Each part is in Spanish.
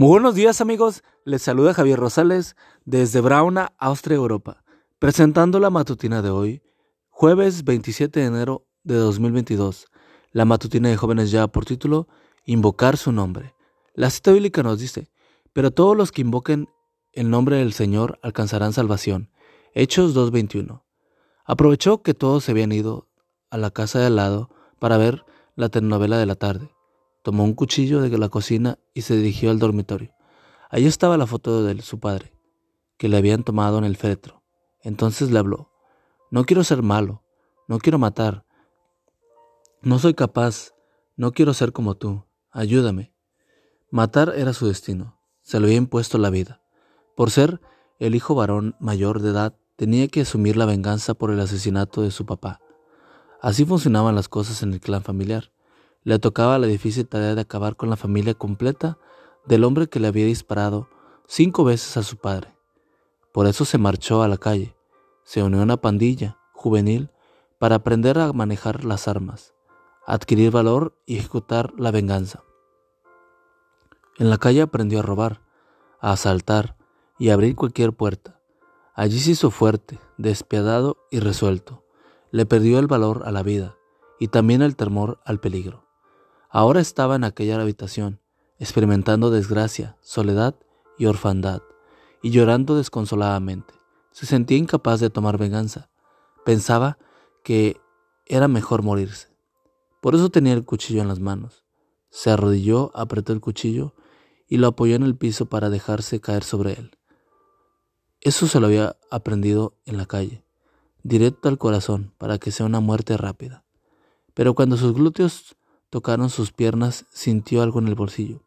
Muy buenos días amigos, les saluda Javier Rosales desde Brauna, Austria, Europa, presentando la matutina de hoy, jueves 27 de enero de 2022. La matutina de jóvenes ya por título, Invocar su nombre. La cita bíblica nos dice, pero todos los que invoquen el nombre del Señor alcanzarán salvación. Hechos 2.21. Aprovechó que todos se habían ido a la casa de al lado para ver la telenovela de la tarde Tomó un cuchillo de la cocina y se dirigió al dormitorio. Allí estaba la foto de su padre, que le habían tomado en el féretro. Entonces le habló. No quiero ser malo, no quiero matar. No soy capaz, no quiero ser como tú. Ayúdame. Matar era su destino. Se le había impuesto la vida. Por ser el hijo varón mayor de edad, tenía que asumir la venganza por el asesinato de su papá. Así funcionaban las cosas en el clan familiar. Le tocaba la difícil tarea de acabar con la familia completa del hombre que le había disparado cinco veces a su padre. Por eso se marchó a la calle, se unió a una pandilla juvenil para aprender a manejar las armas, adquirir valor y ejecutar la venganza. En la calle aprendió a robar, a asaltar y a abrir cualquier puerta. Allí se hizo fuerte, despiadado y resuelto. Le perdió el valor a la vida y también el temor al peligro. Ahora estaba en aquella habitación, experimentando desgracia, soledad y orfandad, y llorando desconsoladamente. Se sentía incapaz de tomar venganza. Pensaba que era mejor morirse. Por eso tenía el cuchillo en las manos. Se arrodilló, apretó el cuchillo y lo apoyó en el piso para dejarse caer sobre él. Eso se lo había aprendido en la calle, directo al corazón, para que sea una muerte rápida. Pero cuando sus glúteos tocaron sus piernas, sintió algo en el bolsillo.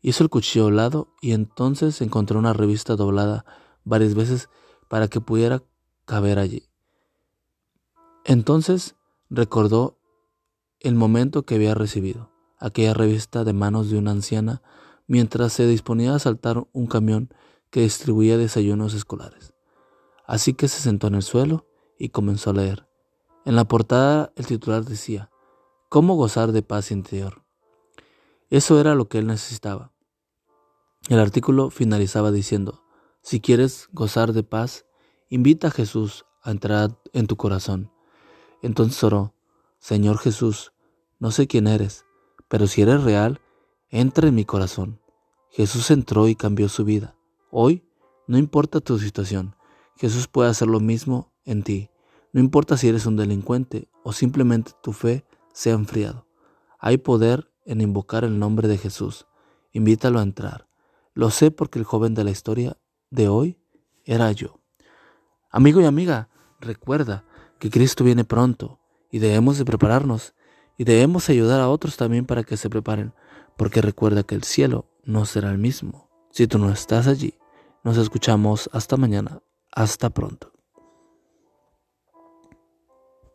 Hizo el cuchillo doblado y entonces encontró una revista doblada varias veces para que pudiera caber allí. Entonces recordó el momento que había recibido aquella revista de manos de una anciana mientras se disponía a saltar un camión que distribuía desayunos escolares. Así que se sentó en el suelo y comenzó a leer. En la portada el titular decía, cómo gozar de paz interior. Eso era lo que él necesitaba. El artículo finalizaba diciendo, si quieres gozar de paz, invita a Jesús a entrar en tu corazón. Entonces oró, Señor Jesús, no sé quién eres, pero si eres real, entra en mi corazón. Jesús entró y cambió su vida. Hoy, no importa tu situación, Jesús puede hacer lo mismo en ti. No importa si eres un delincuente o simplemente tu fe se ha enfriado. Hay poder en invocar el nombre de Jesús. Invítalo a entrar. Lo sé porque el joven de la historia de hoy era yo. Amigo y amiga, recuerda que Cristo viene pronto y debemos de prepararnos y debemos ayudar a otros también para que se preparen, porque recuerda que el cielo no será el mismo si tú no estás allí. Nos escuchamos hasta mañana. Hasta pronto.